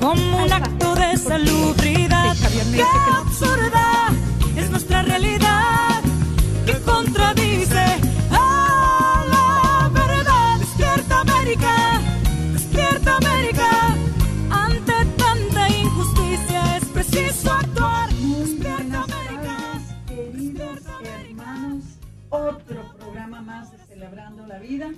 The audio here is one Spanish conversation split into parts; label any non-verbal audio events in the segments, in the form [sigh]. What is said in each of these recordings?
como un acto de salubridad. ¡Qué absurda es nuestra realidad! que contradice a la verdad. Despierta América, despierta América. Ante tanta injusticia es preciso actuar. Despierta América. queridos hermanos, otro programa más de Celebrando la Vida,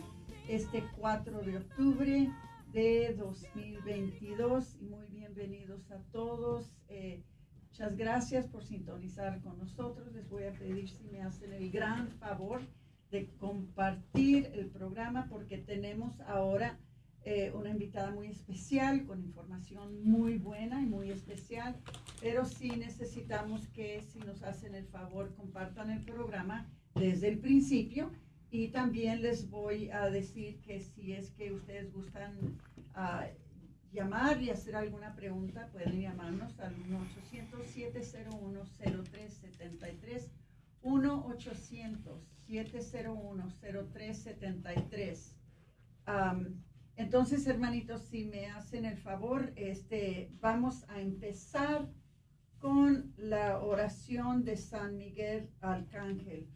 este 4 de octubre de 2022 y muy bienvenidos a todos. Eh, muchas gracias por sintonizar con nosotros. Les voy a pedir si me hacen el gran favor de compartir el programa porque tenemos ahora eh, una invitada muy especial con información muy buena y muy especial, pero sí necesitamos que si nos hacen el favor compartan el programa desde el principio y también les voy a decir que si es que ustedes gustan ah, llamar y hacer alguna pregunta, pueden llamarnos al 1-800-701-0373, 1-800-701-0373. Am, entonces, hermanitos, si me hacen el favor, este, vamos a empezar con la oración de San Miguel Arcángel.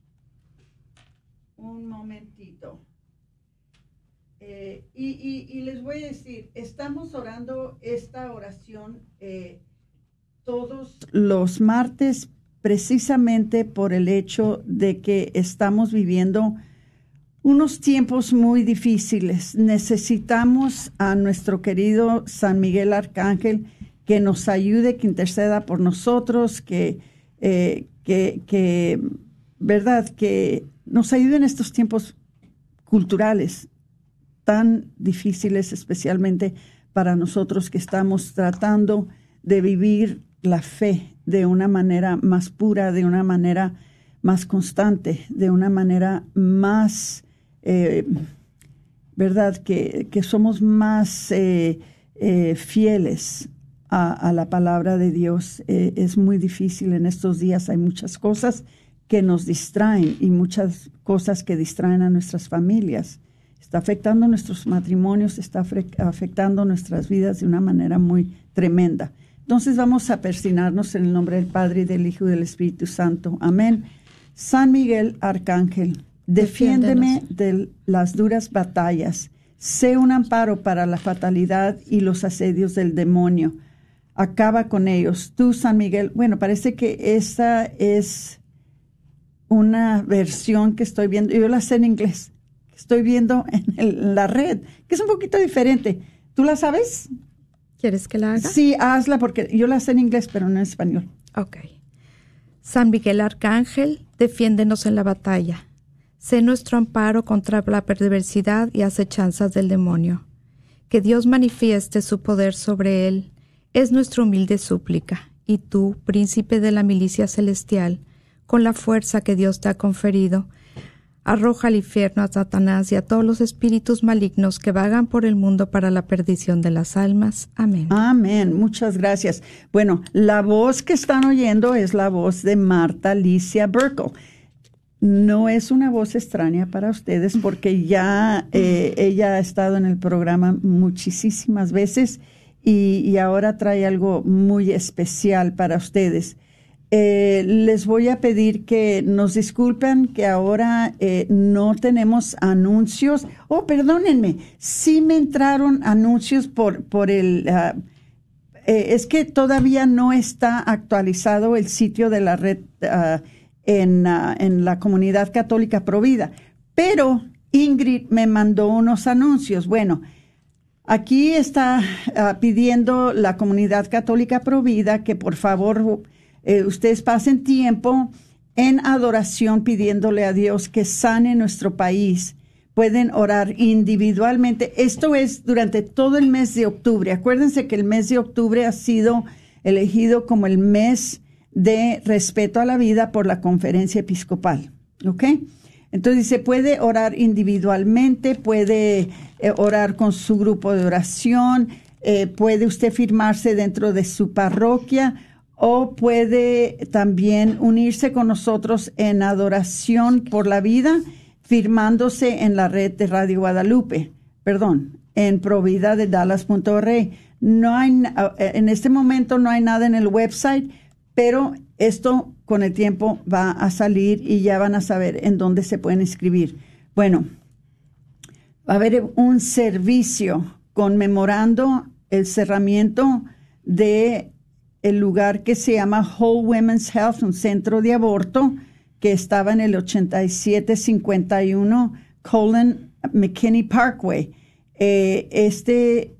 Un momentito. Eh, y, y- les voy a decir, estamos orando esta oración eh, todos los martes precisamente por el hecho de que estamos viviendo unos tiempos muy difíciles. Necesitamos a nuestro querido San Miguel Arcángel que nos ayude, que interceda por nosotros, que, eh, que, ¿verdad? Que nos ayude en estos tiempos culturales tan difíciles, especialmente para nosotros que estamos tratando de vivir la fe de una manera más pura, de una manera más constante, de una manera más, eh, ¿verdad? Que, que somos más eh, eh, fieles a, la palabra de Dios. Es muy difícil en estos días, hay muchas cosas que nos distraen y muchas cosas que distraen a nuestras familias. Está afectando nuestros matrimonios, está afectando nuestras vidas de una manera muy tremenda. Entonces vamos a persinarnos en el nombre del Padre y del Hijo y del Espíritu Santo. Amén. San Miguel Arcángel, defiéndeme de las duras batallas. Sé un amparo para la fatalidad y los asedios del demonio. Acaba con ellos. Tú, San Miguel, bueno, parece que esa es una versión que estoy viendo, yo la sé en inglés, que estoy viendo en, el- en la red, que es un poquito diferente. ¿Tú la sabes? ¿Quieres que la haga? Sí, hazla porque yo la sé en inglés, pero no en español. Ok. San Miguel Arcángel, defiéndenos en la batalla. Sé nuestro amparo contra la perversidad y acechanzas del demonio. Que Dios manifieste su poder sobre él es nuestra humilde súplica. Y tú, príncipe de la milicia celestial, con la fuerza que Dios te ha conferido, arroja al infierno a Satanás y a todos los espíritus malignos que vagan por el mundo para la perdición de las almas. Amén. Amén, muchas gracias. Bueno, la voz que están oyendo es la voz de Marta Alicia Burkle. No es una voz extraña para ustedes porque ya eh, ella ha estado en el programa muchísimas veces y, y ahora trae algo muy especial para ustedes. Eh, les voy a pedir que nos disculpen que ahora eh, no tenemos anuncios. Oh, perdónenme, sí me entraron anuncios por, por el... Ah, eh, es que todavía no está actualizado el sitio de la red ah, en, ah, en la comunidad católica Provida, pero Ingrid me mandó unos anuncios. Bueno, aquí está pidiendo la comunidad católica Provida que por favor eh, ustedes pasen tiempo en adoración pidiéndole a Dios que sane nuestro país. Pueden orar individualmente. Esto es durante todo el mes de octubre. Acuérdense que el mes de octubre ha sido elegido como el mes de respeto a la vida por la conferencia episcopal. ¿Ok? Entonces se puede orar individualmente, puede eh, orar con su grupo de oración, eh, puede usted firmarse dentro de su parroquia o puede también unirse con nosotros en adoración por la vida, firmándose en la red de Radio Guadalupe, perdón, en provida de Dallas.org. No hay, en este momento no hay nada en el website, pero esto con el tiempo va a salir y ya van a saber en dónde se pueden inscribir. Bueno, va a haber un servicio conmemorando el cerramiento de el lugar que se llama Whole Women's Health, un centro de aborto que estaba en el 8751 Colin McKinney Parkway. Eh, este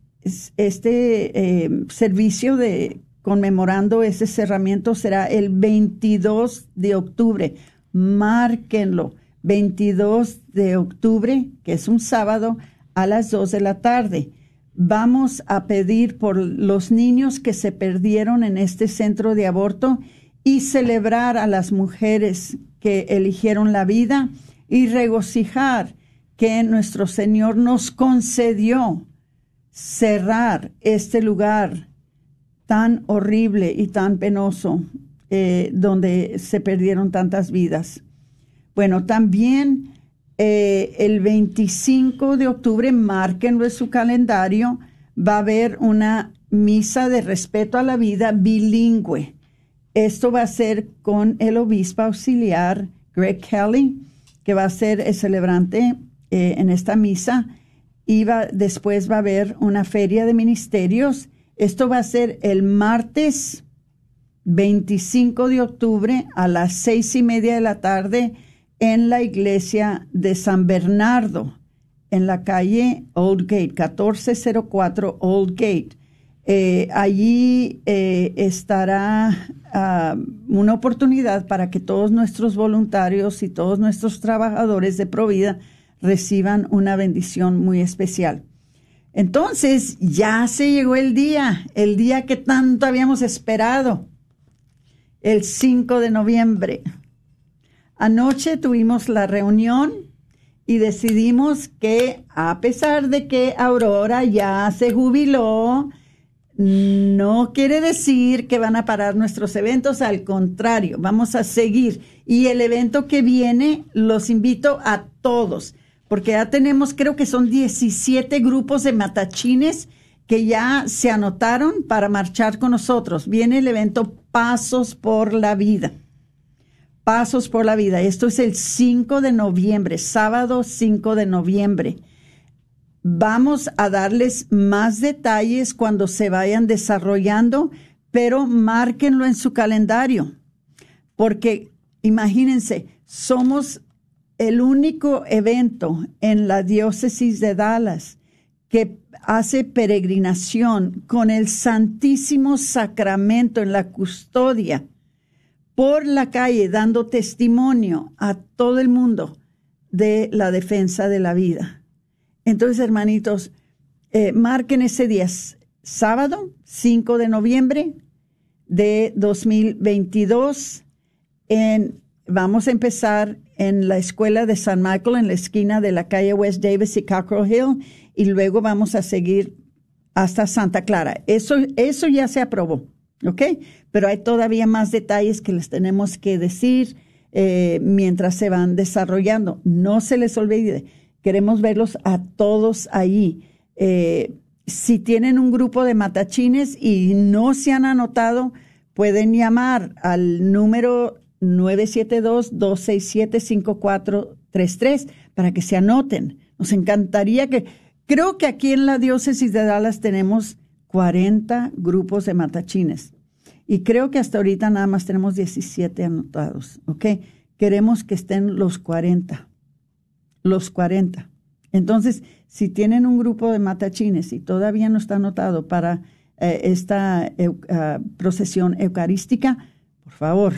este eh, servicio de conmemorando ese cerramiento será el 22 de octubre. Márquenlo. 22 de octubre, que es un sábado, a las 2 de la tarde vamos a pedir por los niños que se perdieron en este centro de aborto y celebrar a las mujeres que eligieron la vida y regocijar que nuestro Señor nos concedió cerrar este lugar tan horrible y tan penoso eh, donde se perdieron tantas vidas. Bueno, también eh, el 25 de octubre, márquenlo en su calendario, va a haber una misa de respeto a la vida bilingüe. Esto va a ser con el obispo auxiliar Greg Kelly, que va a ser el celebrante eh, en esta misa. Y después va a haber una feria de ministerios. Esto va a ser el martes 25 de octubre a las seis y media de la tarde en la iglesia de San Bernardo, en la calle Old Gate, 1404 Old Gate. Eh, allí eh, estará ah, una oportunidad para que todos nuestros voluntarios y todos nuestros trabajadores de Provida reciban una bendición muy especial. Entonces, ya se llegó el día, el día que tanto habíamos esperado, el 5 de noviembre. Anoche tuvimos la reunión y decidimos que a pesar de que Aurora ya se jubiló, no quiere decir que van a parar nuestros eventos, al contrario, vamos a seguir. Y el evento que viene los invito a todos, porque ya tenemos, creo que son 17 grupos de matachines que ya se anotaron para marchar con nosotros. Viene el evento Pasos por la Vida. Pasos por la Vida. Esto es el 5 de noviembre, sábado 5 de noviembre. Vamos a darles más detalles cuando se vayan desarrollando, pero márquenlo en su calendario, porque imagínense, somos el único evento en la diócesis de Dallas que hace peregrinación con el Santísimo Sacramento en la custodia por la calle dando testimonio a todo el mundo de la defensa de la vida. Entonces, hermanitos, eh, marquen ese día, sábado 5 de noviembre de 2022. En, vamos a empezar en la escuela de San Michael, en la esquina de la calle West Davis y Cockrell Hill, y luego vamos a seguir hasta Santa Clara. Eso, eso ya se aprobó. ¿ok? Pero hay todavía más detalles que les tenemos que decir eh, mientras se van desarrollando. No se les olvide, queremos verlos a todos ahí. Eh, si tienen un grupo de matachines y no se han anotado, pueden llamar al número 972-267-5433 para que se anoten. Nos encantaría que, creo que aquí en la diócesis de Dallas tenemos 40 grupos de matachines y creo que hasta ahorita nada más tenemos 17 anotados, ¿ok? Queremos que estén los 40, los 40. Entonces, si tienen un grupo de matachines y todavía no está anotado para eh, esta ah, procesión eucarística, por favor,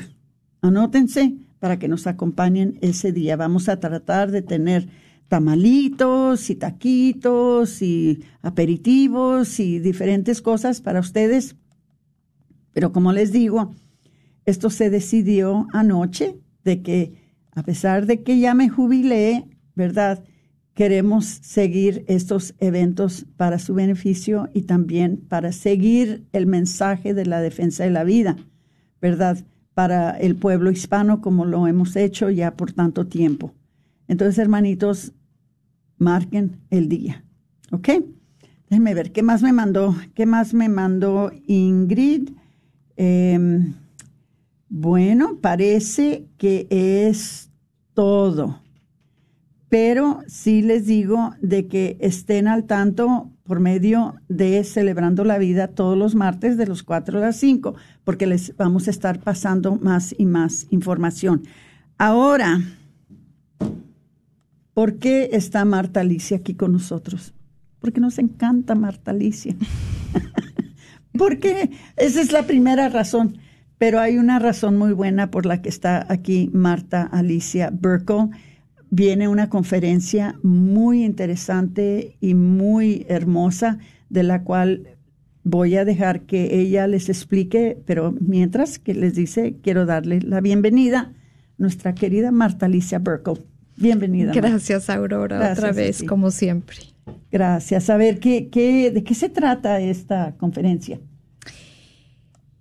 anótense para que nos acompañen ese día. Vamos a tratar de tener tamalitos y taquitos y aperitivos y diferentes cosas para ustedes. Pero como les digo, esto se decidió anoche de que a pesar de que ya me jubilé, ¿verdad? Queremos seguir estos eventos para su beneficio y también para seguir el mensaje de la defensa de la vida, ¿verdad? Para el pueblo hispano como lo hemos hecho ya por tanto tiempo. Entonces, hermanitos, marquen el día. ¿Ok? Déjenme ver, ¿qué más me mandó? ¿Qué más me mandó Ingrid? Em, bueno, parece que es todo. Pero sí les digo de que estén al tanto por medio de Celebrando la Vida todos los martes de los 4 a las 5, porque les vamos a estar pasando más y más información. Ahora, ¿Por qué está Marta Alicia aquí con nosotros? Porque nos encanta Marta Alicia. Porque esa es la primera razón. Pero hay una razón muy buena por la que está aquí Marta Alicia Burkle. Viene una conferencia muy interesante y muy hermosa, de la cual voy a dejar que ella les explique, pero mientras que les dice, quiero darle la bienvenida, nuestra querida Marta Alicia Burkle. Bienvenida. Gracias, Aurora, otra vez, como siempre. Gracias. A ver, ¿qué, ¿de qué se trata esta conferencia?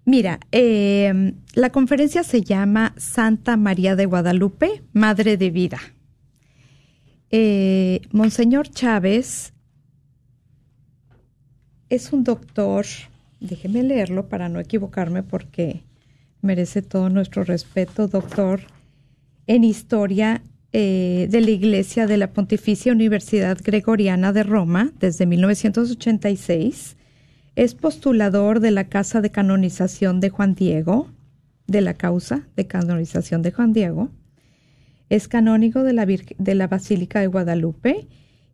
Mira, eh, la conferencia se llama Santa María de Guadalupe, Madre de Vida. Eh, Monseñor Chávez es un doctor, déjeme leerlo para no equivocarme porque merece todo nuestro respeto, doctor en historia eh, de la Iglesia de la Pontificia Universidad Gregoriana de Roma desde 1986. Es postulador de la Casa de Canonización de Juan Diego, de la causa de canonización de Juan Diego. Es canónigo de la, de la Basílica de Guadalupe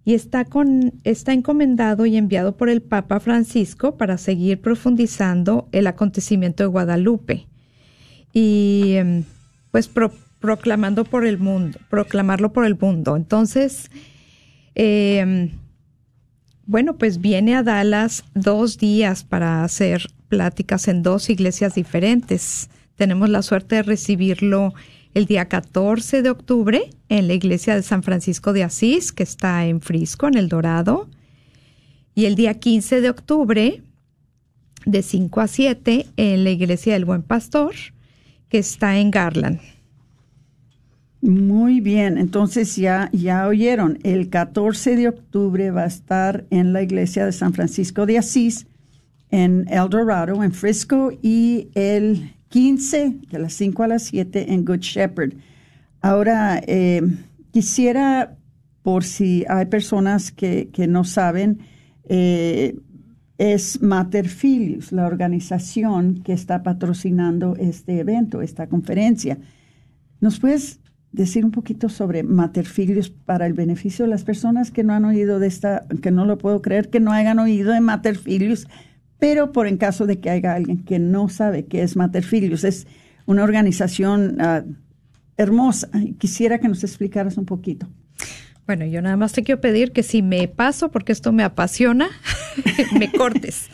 y está, con, está encomendado y enviado por el Papa Francisco para seguir profundizando el acontecimiento de Guadalupe. Y em, pues proclamando por el mundo, proclamarlo por el mundo. Entonces, em, bueno, pues viene a Dallas dos días para hacer pláticas en dos iglesias diferentes. Tenemos la suerte de recibirlo el día 14 de octubre en la iglesia de San Francisco de Asís, que está en Frisco, en El Dorado, y el día 15 de octubre de 5 a 7 en la iglesia del Buen Pastor, que está en Garland. Muy bien, entonces ya, ya oyeron, el 14 de octubre va a estar en la iglesia de San Francisco de Asís, en El Dorado, en Frisco, y el 15, de las 5 a las 7, en Good Shepherd. Ahora, eh, quisiera, por si hay personas que, no saben, eh, es Mater Filius, la organización que está patrocinando este evento, esta conferencia. ¿Nos puedes decir un poquito sobre Materfilius para el beneficio de las personas que no han oído de esta, que no lo puedo creer, que no hayan oído de Materfilius, pero por en caso de que haya alguien que no sabe qué es Materfilius, es una organización uh, hermosa. Quisiera que nos explicaras un poquito. Bueno, yo nada más te quiero pedir que si me paso, porque esto me apasiona, [laughs] me cortes.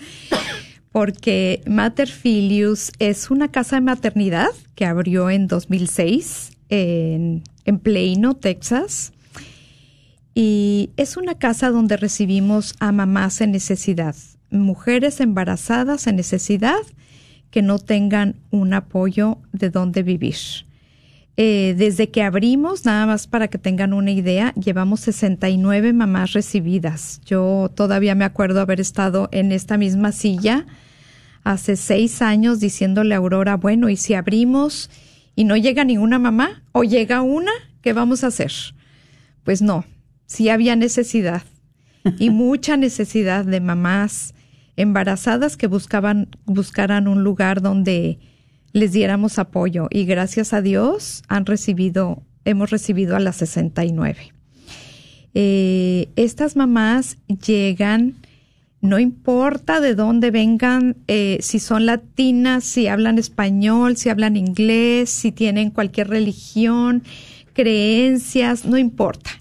Porque Materfilius es una casa de maternidad que abrió en 2006 en, en Plano, Texas. Y es una casa donde recibimos a mamás en necesidad, mujeres embarazadas en necesidad que no tengan un apoyo de dónde vivir. Eh, desde que abrimos, nada más para que tengan una idea, llevamos 69 mamás recibidas. Yo todavía me acuerdo haber estado en esta misma silla hace seis años diciéndole a Aurora, bueno, ¿y si abrimos y no llega ninguna mamá? ¿O llega una? ¿Qué vamos a hacer? Pues no, sí había necesidad y [laughs] mucha necesidad de mamás embarazadas que buscaban, buscaran un lugar donde les diéramos apoyo y gracias a Dios han recibido, hemos recibido a las 69. Eh, estas mamás llegan, no importa de dónde vengan, eh, si son latinas, si hablan español, si hablan inglés, si tienen cualquier religión, creencias, no importa.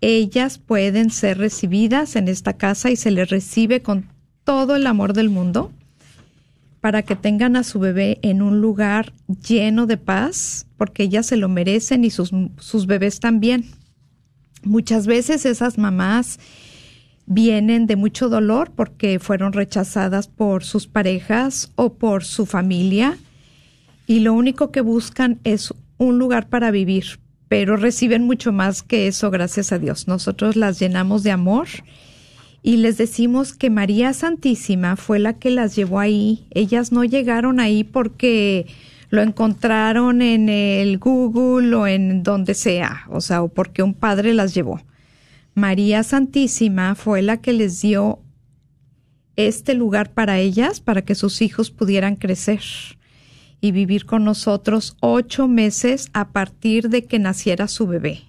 Ellas pueden ser recibidas en esta casa y se les recibe con todo el amor del mundo para que tengan a su bebé en un lugar lleno de paz, porque ellas se lo merecen y sus, sus bebés también. Muchas veces esas mamás vienen de mucho dolor porque fueron rechazadas por sus parejas o por su familia y lo único que buscan es un lugar para vivir, pero reciben mucho más que eso, gracias a Dios. Nosotros las llenamos de amor y les decimos que María Santísima fue la que las llevó ahí. Ellas no llegaron ahí porque lo encontraron en el Google o en donde sea, o sea, o porque un padre las llevó. María Santísima fue la que les dio este lugar para ellas, para que sus hijos pudieran crecer y vivir con nosotros ocho meses a partir de que naciera su bebé.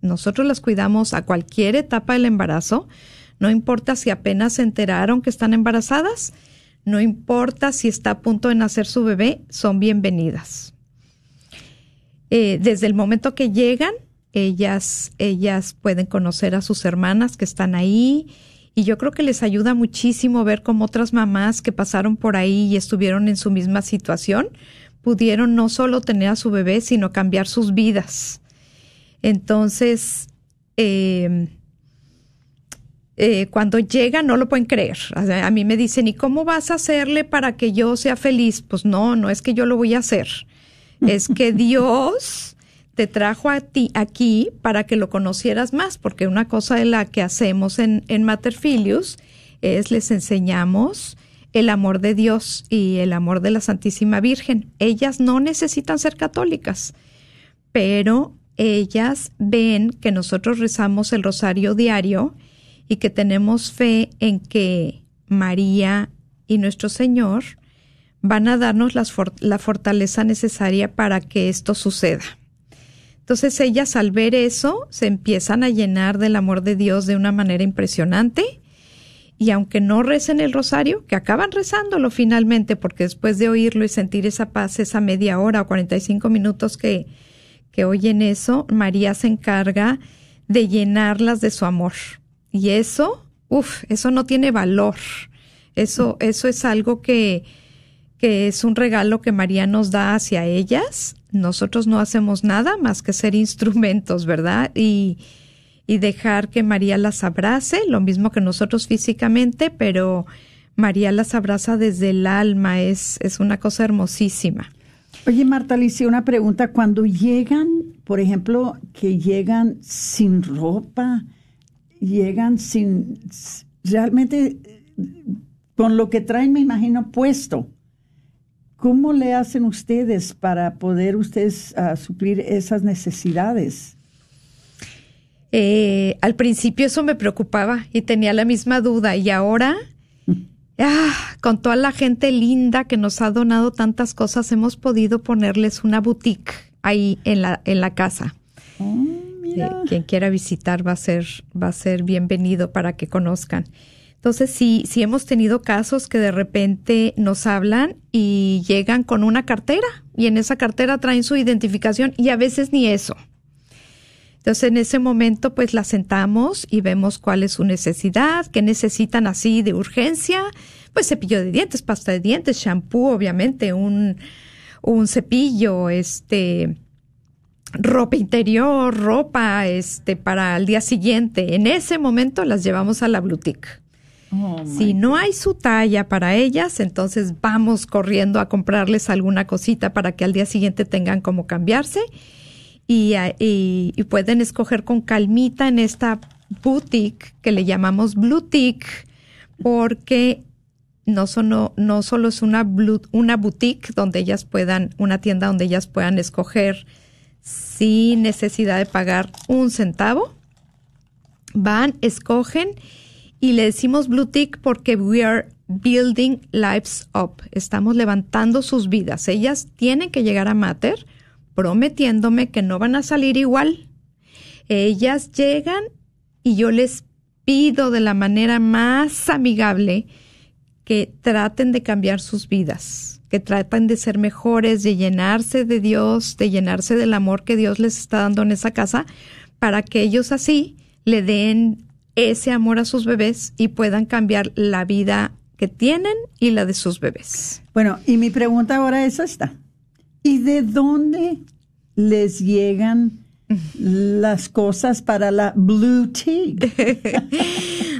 Nosotros las cuidamos a cualquier etapa del embarazo, no importa si apenas se enteraron que están embarazadas, no importa si está a punto de nacer su bebé, son bienvenidas. Eh, desde el momento que llegan, ellas, ellas pueden conocer a sus hermanas que están ahí y yo creo que les ayuda muchísimo ver cómo otras mamás que pasaron por ahí y estuvieron en su misma situación pudieron no solo tener a su bebé, sino cambiar sus vidas. Entonces, eh, eh, cuando llega no lo pueden creer. A mí me dicen, ¿y cómo vas a hacerle para que yo sea feliz? Pues no, no es que yo lo voy a hacer. Es que [laughs] Dios te trajo a ti aquí para que lo conocieras más, porque una cosa de la que hacemos en, en Materfilius es les enseñamos el amor de Dios y el amor de la Santísima Virgen. Ellas no necesitan ser católicas, pero ellas ven que nosotros rezamos el rosario diario y que tenemos fe en que María y nuestro Señor van a darnos la fortaleza necesaria para que esto suceda. Entonces ellas al ver eso se empiezan a llenar del amor de Dios de una manera impresionante y aunque no recen el rosario, que acaban rezándolo finalmente, porque después de oírlo y sentir esa paz, esa media hora o 45 minutos que, que oyen eso, María se encarga de llenarlas de su amor. Y eso, uff, eso no tiene valor. Eso, eso es algo que, que es un regalo que María nos da hacia ellas. Nosotros no hacemos nada más que ser [laughs] instrumentos, ¿verdad? Y, y dejar que María las abrace, lo mismo que nosotros físicamente, pero María las abraza desde el alma, es, es una cosa hermosísima. Oye, Marta Alicia, una pregunta. Cuando llegan, por ejemplo, que llegan sin ropa, llegan sin, realmente con lo que traen, me imagino, puesto. ¿Cómo le hacen ustedes para poder ustedes uh, suplir esas necesidades? Eh, al principio eso me preocupaba y tenía la misma duda y ahora, [laughs] ah, con toda la gente linda que nos ha donado tantas cosas, hemos podido ponerles una boutique ahí en la, en la casa. Oh quien quiera visitar va a ser, va a ser bienvenido para que conozcan. Entonces, sí, sí hemos tenido casos que de repente nos hablan y llegan con una cartera y en esa cartera traen su identificación y a veces ni eso. Entonces, en ese momento, pues la sentamos y vemos cuál es su necesidad, qué necesitan así de urgencia, pues cepillo de dientes, pasta de dientes, shampoo, obviamente, un, un cepillo, este, ropa interior, ropa este para el día siguiente. En ese momento las llevamos a la boutique. Oh, si no hay su talla para ellas, entonces vamos corriendo a comprarles alguna cosita para que al día siguiente tengan como cambiarse y, y, pueden escoger con calmita en esta boutique que le llamamos boutique porque no, solo, no solo es una, una boutique donde ellas puedan, una tienda donde ellas puedan escoger sin necesidad de pagar un centavo. Van, escogen y le decimos boutique porque we are building lives up. Estamos levantando sus vidas. Ellas tienen que llegar a Mater prometiéndome que no van a salir igual. Ellas llegan y yo les pido de la manera más amigable que traten de cambiar sus vidas, que traten de ser mejores, de llenarse de Dios, de llenarse del amor que Dios les está dando en esa casa, para que ellos así le den ese amor a sus bebés y puedan cambiar la vida que tienen y la de sus bebés. Bueno, y mi pregunta ahora es esta. ¿Y de dónde les llegan [laughs] las cosas para la Blue Tea? [laughs]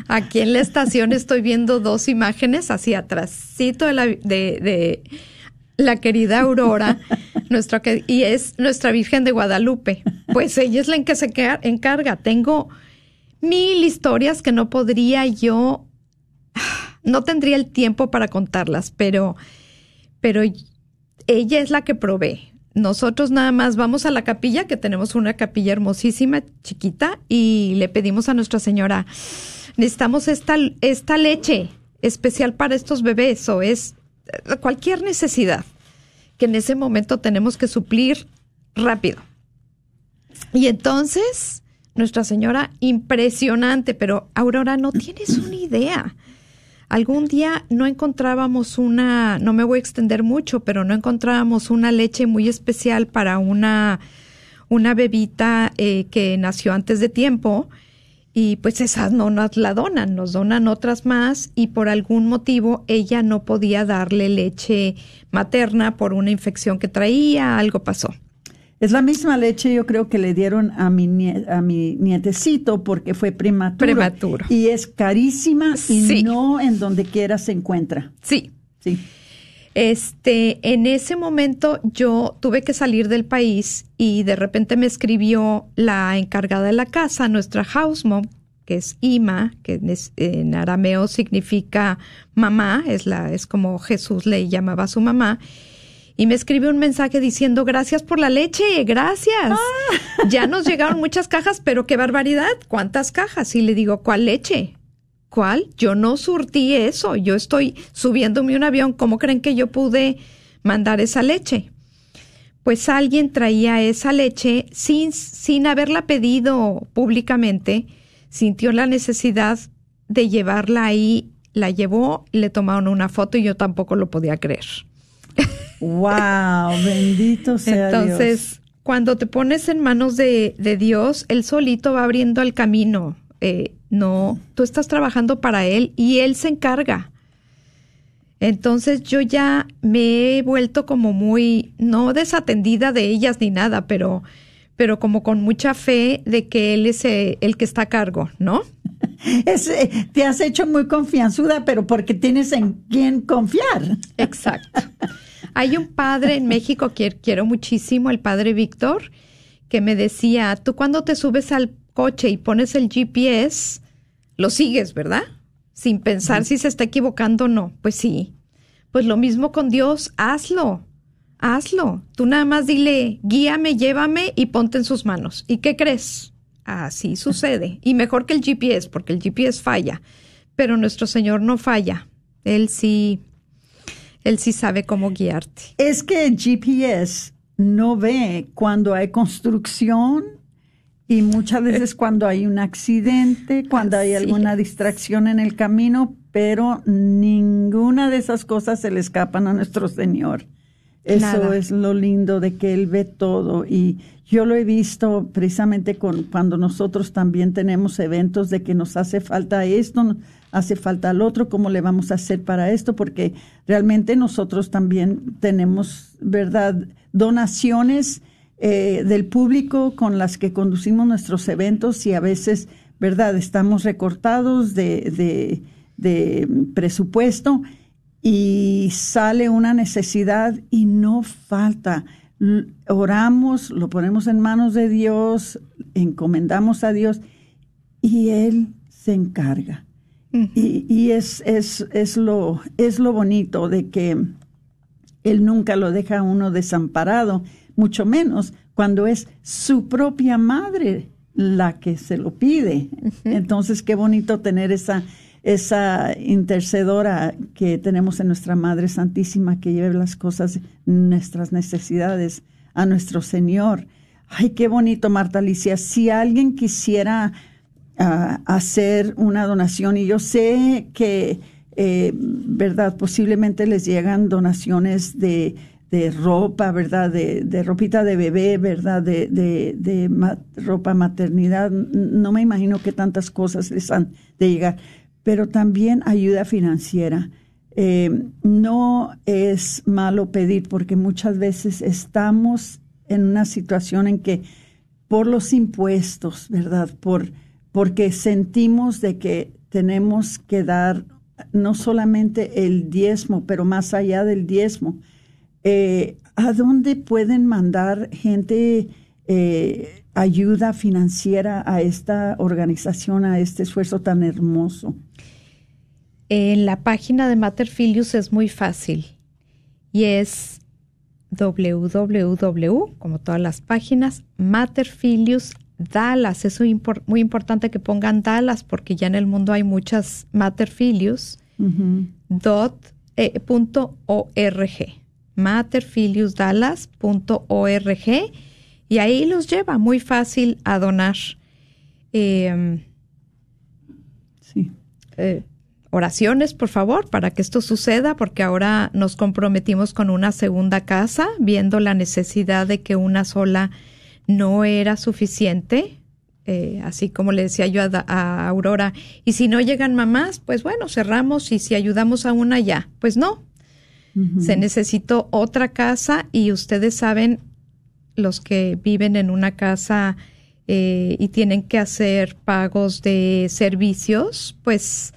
Aquí en la estación estoy viendo dos imágenes así atrásito de la, de, la querida Aurora, [laughs] nuestra, y es nuestra Virgen de Guadalupe. Pues ella es la en que se encarga. Tengo mil historias que no podría yo, no tendría el tiempo para contarlas, pero, pero ella es la que provee. Nosotros nada más vamos a la capilla, que tenemos una capilla hermosísima, chiquita, y le pedimos a Nuestra Señora, necesitamos esta, esta leche especial para estos bebés o es cualquier necesidad que en ese momento tenemos que suplir rápido. Y entonces, Nuestra Señora, impresionante, pero Aurora, no tienes una idea. Algún día no encontrábamos una, no me voy a extender mucho, pero no encontrábamos una leche muy especial para una, una bebita eh, que nació antes de tiempo y pues esas no nos la donan, nos donan otras más y por algún motivo ella no podía darle leche materna por una infección que traía, algo pasó. Es la misma leche, yo creo que le dieron a mi, a mi nietecito porque fue prematuro. Prematuro. Y es carísima y no en donde quiera se encuentra. Sí. Sí. Este, en ese momento yo tuve que salir del país y de repente me escribió la encargada de la casa, nuestra house mom, que es Ima, que en arameo significa mamá, es la, es como Jesús le llamaba a su mamá y me escribe un mensaje diciendo gracias por la leche, gracias. Ah. Ya nos llegaron muchas cajas, pero qué barbaridad, ¿cuántas cajas? Y le digo, ¿cuál leche? ¿Cuál? Yo no surtí eso, yo estoy subiéndome un avión, ¿cómo creen que yo pude mandar esa leche? Pues alguien traía esa leche sin, sin haberla pedido públicamente, sintió la necesidad de llevarla ahí, la llevó, le tomaron una foto y yo tampoco lo podía creer. Wow, bendito sea Entonces, cuando te pones en manos de, Dios, Él solito va abriendo el camino. Eh, no, tú estás trabajando para Él y Él se encarga. Entonces yo ya me he vuelto como muy, no desatendida de ellas ni nada, pero, pero como con mucha fe de que Él es eh, el que está a cargo, ¿no? [laughs] Eh, te has hecho muy confianzuda, pero porque tienes en quién confiar. Exacto. [laughs] Hay un padre en México que quiero muchísimo, el padre Víctor, que me decía, tú cuando te subes al coche y pones el GPS, lo sigues, ¿verdad? Sin pensar si se está equivocando o no. Pues sí. Pues lo mismo con Dios, hazlo. Hazlo. Tú nada más dile, guíame, llévame y ponte en sus manos. ¿Y qué crees? Así [laughs] sucede. Y mejor que el GPS, porque el GPS falla. Pero nuestro Señor no falla. Él sí él sí sabe cómo guiarte. Es que el GPS no ve cuando hay construcción y muchas veces cuando hay un accidente, cuando hay alguna distracción en el camino, pero ninguna de esas cosas se le escapan a nuestro Señor. Eso es lo lindo de que Él ve todo y yo lo he visto precisamente con, cuando nosotros también tenemos eventos de que nos hace falta esto, hace falta el otro, cómo le vamos a hacer para esto, porque realmente nosotros también tenemos, ¿verdad?, donaciones eh, del público con las que conducimos nuestros eventos y a veces, ¿verdad?, estamos recortados de, de presupuesto y sale una necesidad y no falta. Oramos, lo ponemos en manos de Dios, encomendamos a Dios y Él se encarga. Y, es, es, es, lo, es lo bonito de que Él nunca lo deja a uno desamparado, mucho menos cuando es su propia madre la que se lo pide. Entonces, qué bonito tener esa, esa intercedora que tenemos en nuestra Madre Santísima que lleve las cosas, nuestras necesidades a nuestro Señor. Ay, qué bonito, Marta Alicia. Si alguien quisiera ah, hacer una donación, y yo sé que, eh, ¿verdad? Posiblemente les llegan donaciones de, de ropa, ¿verdad? De, de, ropita de bebé, ¿verdad? De, de, de ropa maternidad. No me imagino que tantas cosas les han de llegar, pero también ayuda financiera. Eh, no es malo pedir porque muchas veces estamos en una situación en que por los impuestos, ¿verdad? Por, porque sentimos de que tenemos que dar no solamente el diezmo, pero más allá del diezmo. Eh, ¿A dónde pueden mandar gente eh, ayuda financiera a esta organización, a este esfuerzo tan hermoso? En la página de Mater Filius es muy fácil y es www, como todas las páginas, Materfilius Dallas. Es muy, importante que pongan Dallas porque ya en el mundo hay muchas Materfilius. dot, eh, punto org. Materfiliusdallas.org y ahí los lleva muy fácil a donar. Em, sí. Eh, oraciones, por favor, para que esto suceda, porque ahora nos comprometimos con una segunda casa, viendo la necesidad de que una sola no era suficiente. Eh, así como le decía yo a, Aurora, y si no llegan mamás, pues bueno, cerramos y si ayudamos a una ya, pues no. Se necesitó otra casa y ustedes saben, los que viven en una casa eh, y tienen que hacer pagos de servicios, pues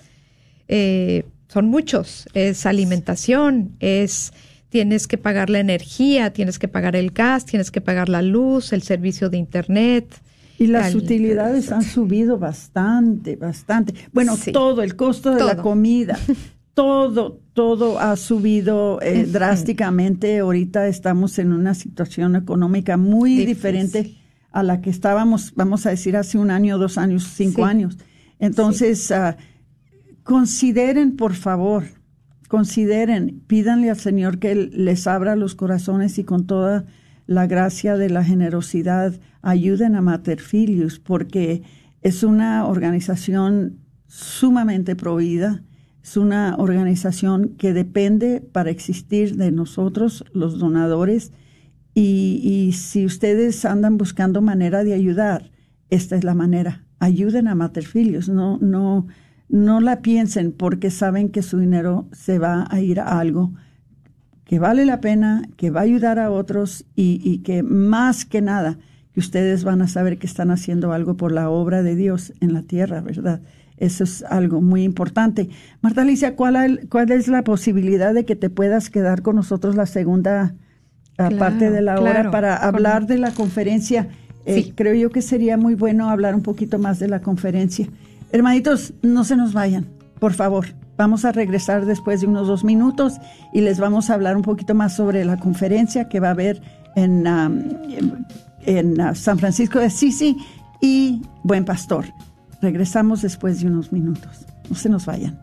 eh, son muchos. Es alimentación, es tienes que pagar la energía, tienes que pagar el gas, tienes que pagar la luz, el servicio de internet. Y las utilidades han subido bastante, bastante. Bueno, todo, el costo de la comida, [laughs] todo, todo ha subido eh, drásticamente. Ahorita estamos en una situación económica muy diferente a la que estábamos, vamos a decir, hace un año, dos años, cinco años. Entonces, ah, consideren, por favor, consideren, pídanle al Señor que les abra los corazones y con toda la gracia de la generosidad ayuden a Materfilius, porque es una organización sumamente provida, es una organización que depende para existir de nosotros, los donadores, y, si ustedes andan buscando manera de ayudar, esta es la manera. Ayuden a Materfilius, no, no, no la piensen porque saben que su dinero se va a ir a algo que vale la pena, que va a ayudar a otros y, que más que nada, que ustedes van a saber que están haciendo algo por la obra de Dios en la tierra, ¿verdad? Eso es algo muy importante. Marta Alicia, ¿cuál, cuál es la posibilidad de que te puedas quedar con nosotros la segunda parte de la hora para hablar de la conferencia? Eh, creo yo que sería muy bueno hablar un poquito más de la conferencia. Hermanitos, no se nos vayan, por favor. Vamos a regresar después de unos dos minutos y les vamos a hablar un poquito más sobre la conferencia que va a haber en, en, uh, San Francisco de Assisi y Buen Pastor. Regresamos después de unos minutos. No se nos vayan.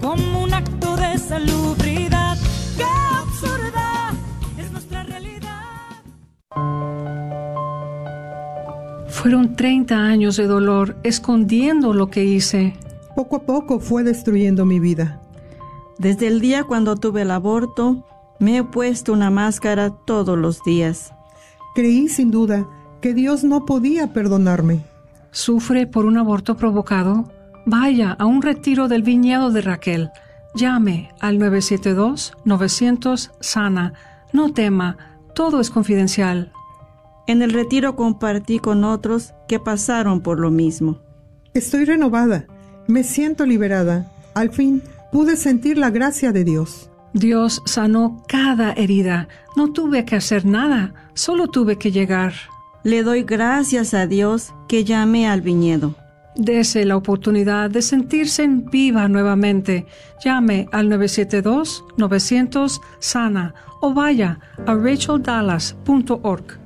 Como un acto de salubridad. ¡Qué absurda es nuestra realidad! Fueron 30 años de dolor escondiendo lo que hice. Poco a poco fue destruyendo mi vida. Desde el día cuando tuve el aborto, me he puesto una máscara todos los días. Creí sin duda que Dios no podía perdonarme. ¿Sufre por un aborto provocado? Vaya a un retiro del viñedo de Raquel. Llame al 972-900 No tema, todo es confidencial. En el retiro compartí con otros que pasaron por lo mismo. Estoy renovada, me siento liberada. Al fin pude sentir la gracia de Dios. Dios sanó cada herida. No tuve que hacer nada, solo tuve que llegar. Le doy gracias a Dios que llamé al viñedo. Dese la oportunidad de sentirse en viva nuevamente. Llame al 972-900 Sana o vaya a racheldallas.org.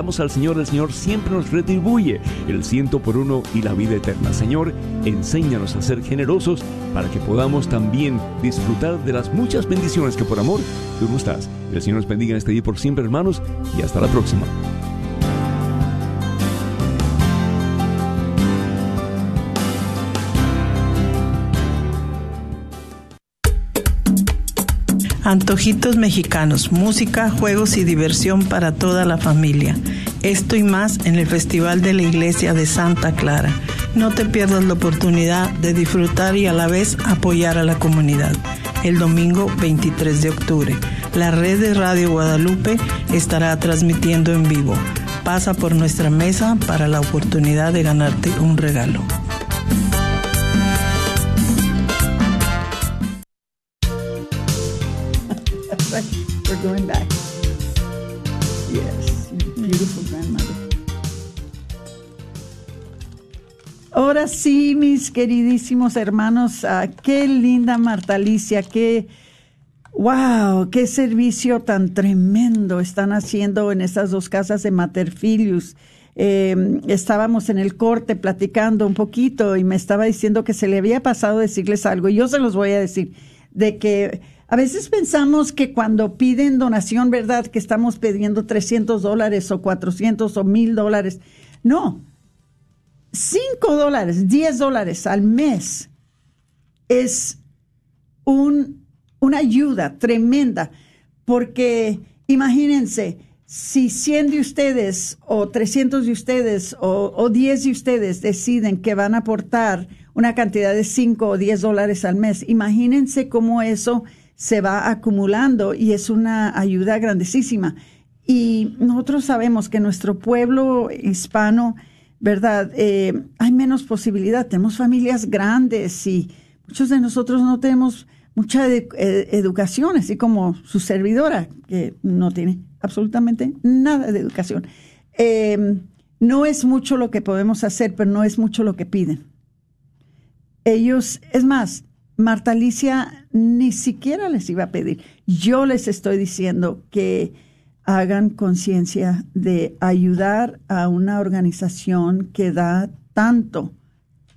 al Señor, el Señor siempre nos retribuye el ciento por uno y la vida eterna. Señor, enséñanos a ser generosos para que podamos también disfrutar de las muchas bendiciones que por amor tú nos das. El Señor nos bendiga en este día por siempre, hermanos, y hasta la próxima. Antojitos mexicanos, música, juegos y diversión para toda la familia. Esto y más en el Festival de la Iglesia de Santa Clara. No te pierdas la oportunidad de disfrutar y a la vez apoyar a la comunidad. El domingo 23 de octubre, la red de Radio Guadalupe estará transmitiendo en vivo. Pasa por nuestra mesa para la oportunidad de ganarte un regalo. Sí, mis queridísimos hermanos, ah, qué linda Marta Alicia, qué wow, qué servicio tan tremendo están haciendo en estas dos casas de Materfilius. Eh, estábamos en el corte platicando un poquito y me estaba diciendo que se le había pasado decirles algo y yo se los voy a decir de que a veces pensamos que cuando piden donación, ¿verdad? Que estamos pidiendo 300 dólares o 400 o 1000 dólares. No, 5 dólares, 10 dólares al mes es un, una ayuda tremenda, porque imagínense, si 100 de ustedes o 300 de ustedes o, o 10 de ustedes deciden que van a aportar una cantidad de 5 o 10 dólares al mes, imagínense cómo eso se va acumulando y es una ayuda grandísima. Y nosotros sabemos que nuestro pueblo hispano, ¿verdad? Eh, hay menos posibilidad, tenemos familias grandes y muchos de nosotros no tenemos mucha eh, educación, así como su servidora, que no tiene absolutamente nada de educación. Eh, no es mucho lo que podemos hacer, pero no es mucho lo que piden. Ellos, es más, Marta Alicia ni siquiera les iba a pedir. Yo les estoy diciendo que hagan conciencia de ayudar a una organización que da tanto,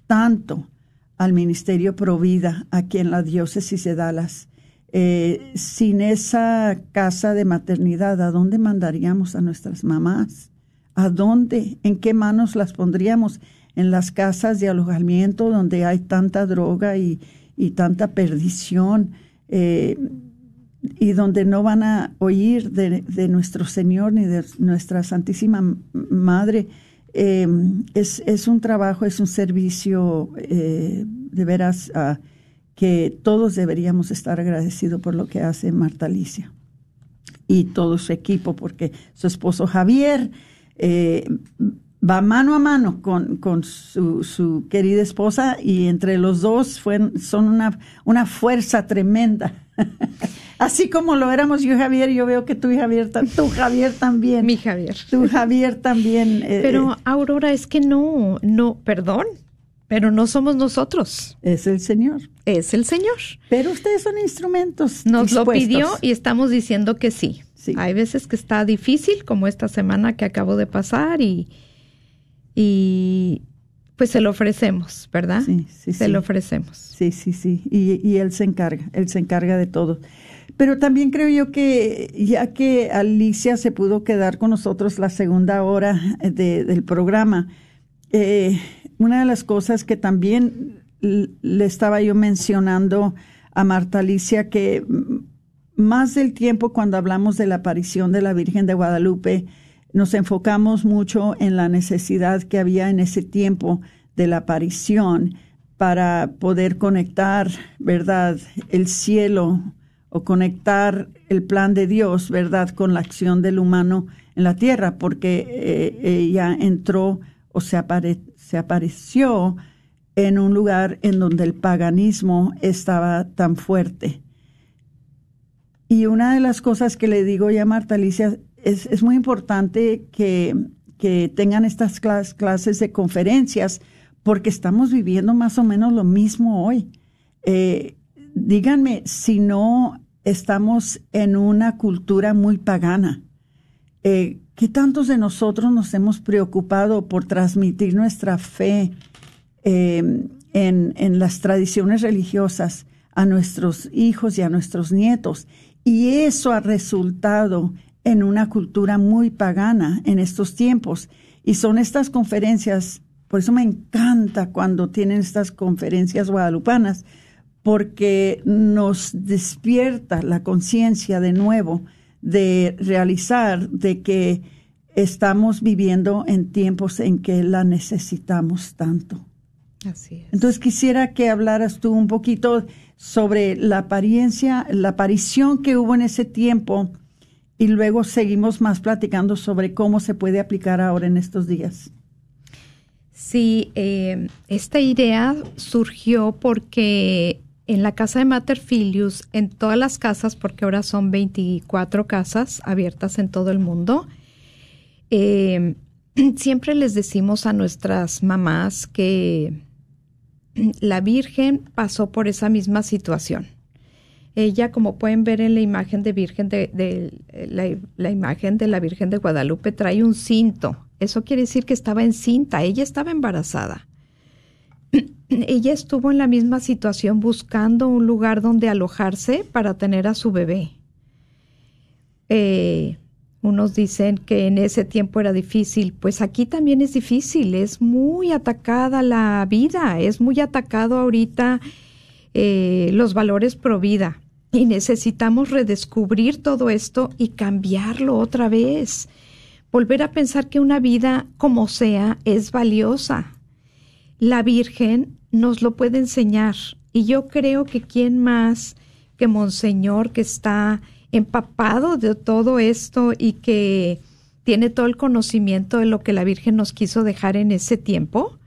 tanto al Ministerio Provida aquí en la diócesis de Dallas. Eh, sin esa casa de maternidad, ¿a dónde mandaríamos a nuestras mamás? ¿A dónde? ¿En qué manos las pondríamos? En las casas de alojamiento donde hay tanta droga y, y tanta perdición eh, y donde no van a oír de, nuestro Señor ni de nuestra Santísima Madre. Eh, es, es, un trabajo, es un servicio eh, de veras ah, que todos deberíamos estar agradecidos por lo que hace Marta Alicia y todo su equipo, porque su esposo Javier eh, va mano a mano con, con su, su, querida esposa y entre los dos son una, una fuerza tremenda. [laughs] Así como lo éramos yo y Javier, yo veo que tú y Javier, tú Javier también. Mi Javier. Tú Javier también. Eh, pero eh. Aurora, es que no, no, perdón, pero no somos nosotros. Es el Señor. Es el Señor. Pero ustedes son instrumentos. Nos lo pidió y estamos diciendo que sí. sí. Hay veces que está difícil, como esta semana que acabo de pasar y, y pues se lo ofrecemos, ¿verdad? Sí, sí. Se lo ofrecemos. Sí, sí, sí. Y, y él se encarga, él se encarga de todo. Pero también creo yo que ya que Alicia se pudo quedar con nosotros la segunda hora de, del programa, eh, una de las cosas que también le estaba yo mencionando a Marta Alicia, que más del tiempo cuando hablamos de la aparición de la Virgen de Guadalupe, nos enfocamos mucho en la necesidad que había en ese tiempo de la aparición para poder conectar, ¿verdad?, el cielo o conectar el plan de Dios, ¿verdad?, con la acción del humano en la tierra, porque eh, ella entró o se, se apareció en un lugar en donde el paganismo estaba tan fuerte. Y una de las cosas que le digo ya a Marta Alicia, es, es muy importante que, que tengan estas clases de conferencias, porque estamos viviendo más o menos lo mismo hoy. Eh, díganme si no estamos en una cultura muy pagana. Eh, ¿Qué tantos de nosotros nos hemos preocupado por transmitir nuestra fe em, en, en las tradiciones religiosas a nuestros hijos y a nuestros nietos? Y eso ha resultado en una cultura muy pagana en estos tiempos. Y son estas conferencias, por eso me encanta cuando tienen estas conferencias guadalupanas, porque nos despierta la conciencia de nuevo de realizar de que estamos viviendo en tiempos en que la necesitamos tanto. Así es. Entonces quisiera que hablaras tú un poquito sobre la apariencia, la aparición que hubo en ese tiempo y luego seguimos más platicando sobre cómo se puede aplicar ahora en estos días. Sí, eh, esta idea surgió porque en la casa de Mater Filius, en todas las casas, porque ahora son 24 casas abiertas en todo el mundo, eh, [clears throat] siempre les decimos a nuestras mamás que la Virgen pasó por esa misma situación. Ella, como pueden ver en la imagen de Virgen de, la, imagen de la Virgen de Guadalupe, trae un cinto. Eso quiere decir que estaba encinta. Ella estaba embarazada [clears throat] ella estuvo en la misma situación buscando un lugar donde alojarse para tener a su bebé. Eh, unos dicen que en ese tiempo era difícil, pues aquí también es difícil, es muy atacada la vida, es muy atacado ahorita eh, los valores pro vida y necesitamos redescubrir todo esto y cambiarlo otra vez, volver a pensar que una vida como sea es valiosa. La Virgen nos lo puede enseñar. Y yo creo que quién más que Monseñor, que está empapado de todo esto y que tiene todo el conocimiento de lo que la Virgen nos quiso dejar en ese tiempo,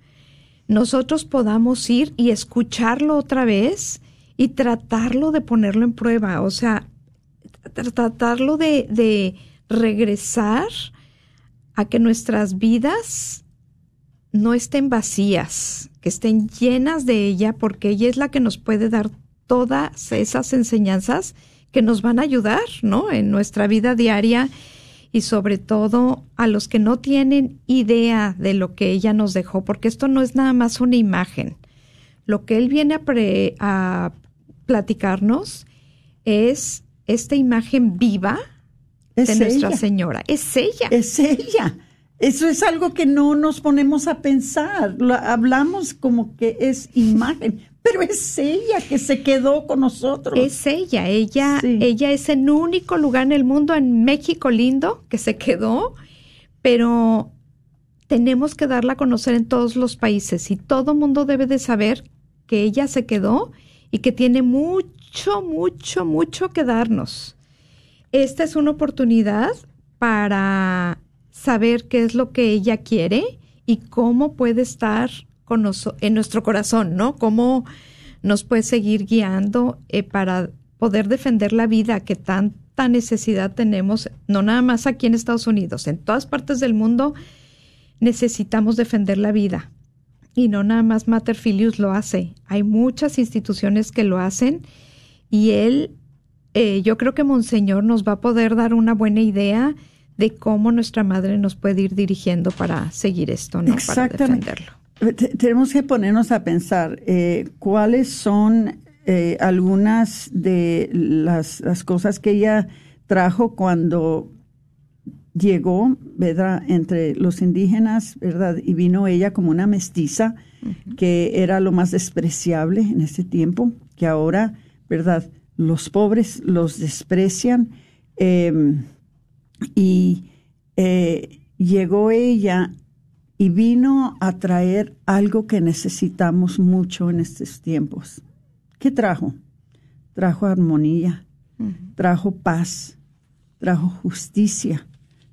nosotros podamos ir y escucharlo otra vez y tratarlo de ponerlo en prueba, o sea, tratarlo de, de regresar a que nuestras vidas no estén vacías, que estén llenas de ella, porque ella es la que nos puede dar todas esas enseñanzas que nos van a ayudar, ¿no? En nuestra vida diaria y sobre todo a los que no tienen idea de lo que ella nos dejó, porque esto no es nada más una imagen. Lo que él viene a, a platicarnos es esta imagen viva de Nuestra Señora. Es ella. Es ella. Eso es algo que no nos ponemos a pensar. hablamos como que es imagen, pero es ella que se quedó con nosotros. Es ella, ella, ella es el único lugar en el mundo, en México lindo, que se quedó, pero tenemos que darla a conocer en todos los países y todo mundo debe de saber que ella se quedó y que tiene mucho, mucho, mucho que darnos. Esta es una oportunidad para saber qué es lo que ella quiere y cómo puede estar con en nuestro corazón, ¿no? Cómo nos puede seguir guiando eh, para poder defender la vida que tanta necesidad tenemos, no nada más aquí en Estados Unidos, en todas partes del mundo necesitamos defender la vida. Y no nada más Mater Filius lo hace, hay muchas instituciones que lo hacen y él, eh, yo creo que Monseñor nos va a poder dar una buena idea de cómo nuestra madre nos puede ir dirigiendo para seguir esto, ¿no? Para defenderlo. Tenemos que ponernos a pensar eh, cuáles son eh, algunas de las, cosas que ella trajo cuando llegó, ¿verdad?, entre los indígenas, ¿verdad? Y vino ella como una mestiza, que era lo más despreciable en ese tiempo, que ahora, ¿verdad?, los pobres los desprecian. Em, y eh, llegó ella y vino a traer algo que necesitamos mucho en estos tiempos. ¿Qué trajo? Trajo armonía, trajo paz, trajo justicia,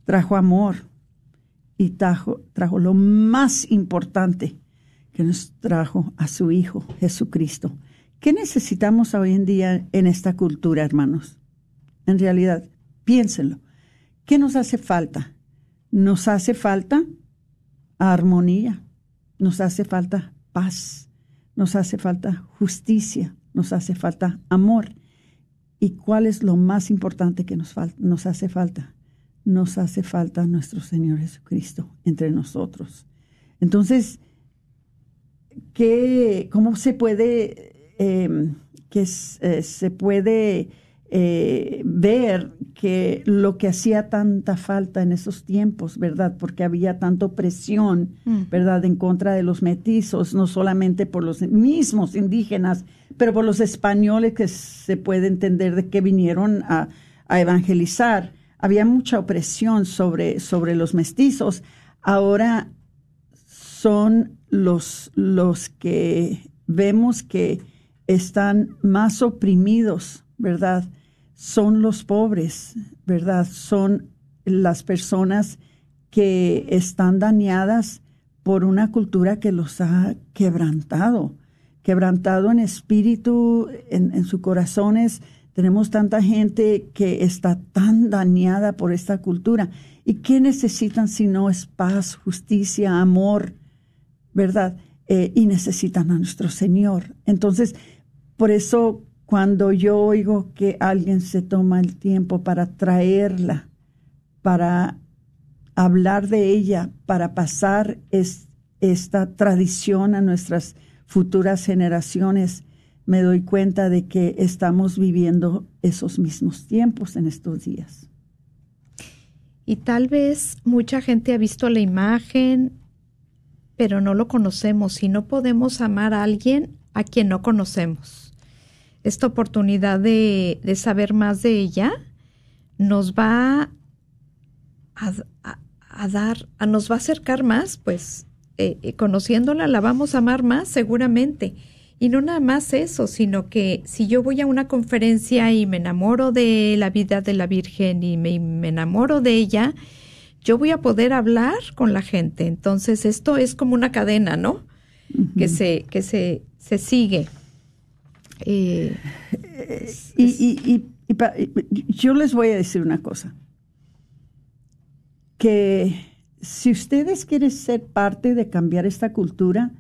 trajo amor y trajo, trajo lo más importante que nos trajo a su Hijo Jesucristo. ¿Qué necesitamos hoy en día en esta cultura, hermanos? En realidad, piénsenlo. ¿Qué nos hace falta? Nos hace falta armonía, nos hace falta paz, nos hace falta justicia, nos hace falta amor. ¿Y cuál es lo más importante que nos, nos hace falta? Nos hace falta nuestro Señor Jesucristo entre nosotros. Entonces, ¿qué, ¿cómo se puede, em, que eh, se puede eh, ver que lo que hacía tanta falta en esos tiempos, ¿verdad? Porque había tanto presión, ¿verdad?, en contra de los metizos, no solamente por los mismos indígenas, pero por los españoles que se puede entender de que vinieron a, evangelizar. Había mucha opresión sobre, sobre los mestizos. Ahora son los, los que vemos que están más oprimidos, ¿verdad? son los pobres, ¿verdad? Son las personas que están dañadas por una cultura que los ha quebrantado, quebrantado en espíritu, en, sus corazones. Tenemos tanta gente que está tan dañada por esta cultura. ¿Y qué necesitan si no es paz, justicia, amor, verdad? Eh, y necesitan a nuestro Señor. Entonces, por eso cuando yo oigo que alguien se toma el tiempo para traerla, para hablar de ella, para pasar esta tradición a nuestras futuras generaciones, me doy cuenta de que estamos viviendo esos mismos tiempos en estos días. Y tal vez mucha gente ha visto la imagen, pero no lo conocemos y no podemos amar a alguien a quien no conocemos esta oportunidad de, saber más de ella nos va a, dar, a, nos va a acercar más, pues eh, eh, conociéndola la vamos a amar más seguramente. Y no nada más eso, sino que si yo voy a una conferencia y me enamoro de la vida de la Virgen y me, enamoro de ella, yo voy a poder hablar con la gente. Entonces esto es como una cadena, ¿no? Que se, que se, se sigue. Eh, y, yo les voy a decir una cosa, que si ustedes quieren ser parte de cambiar esta cultura,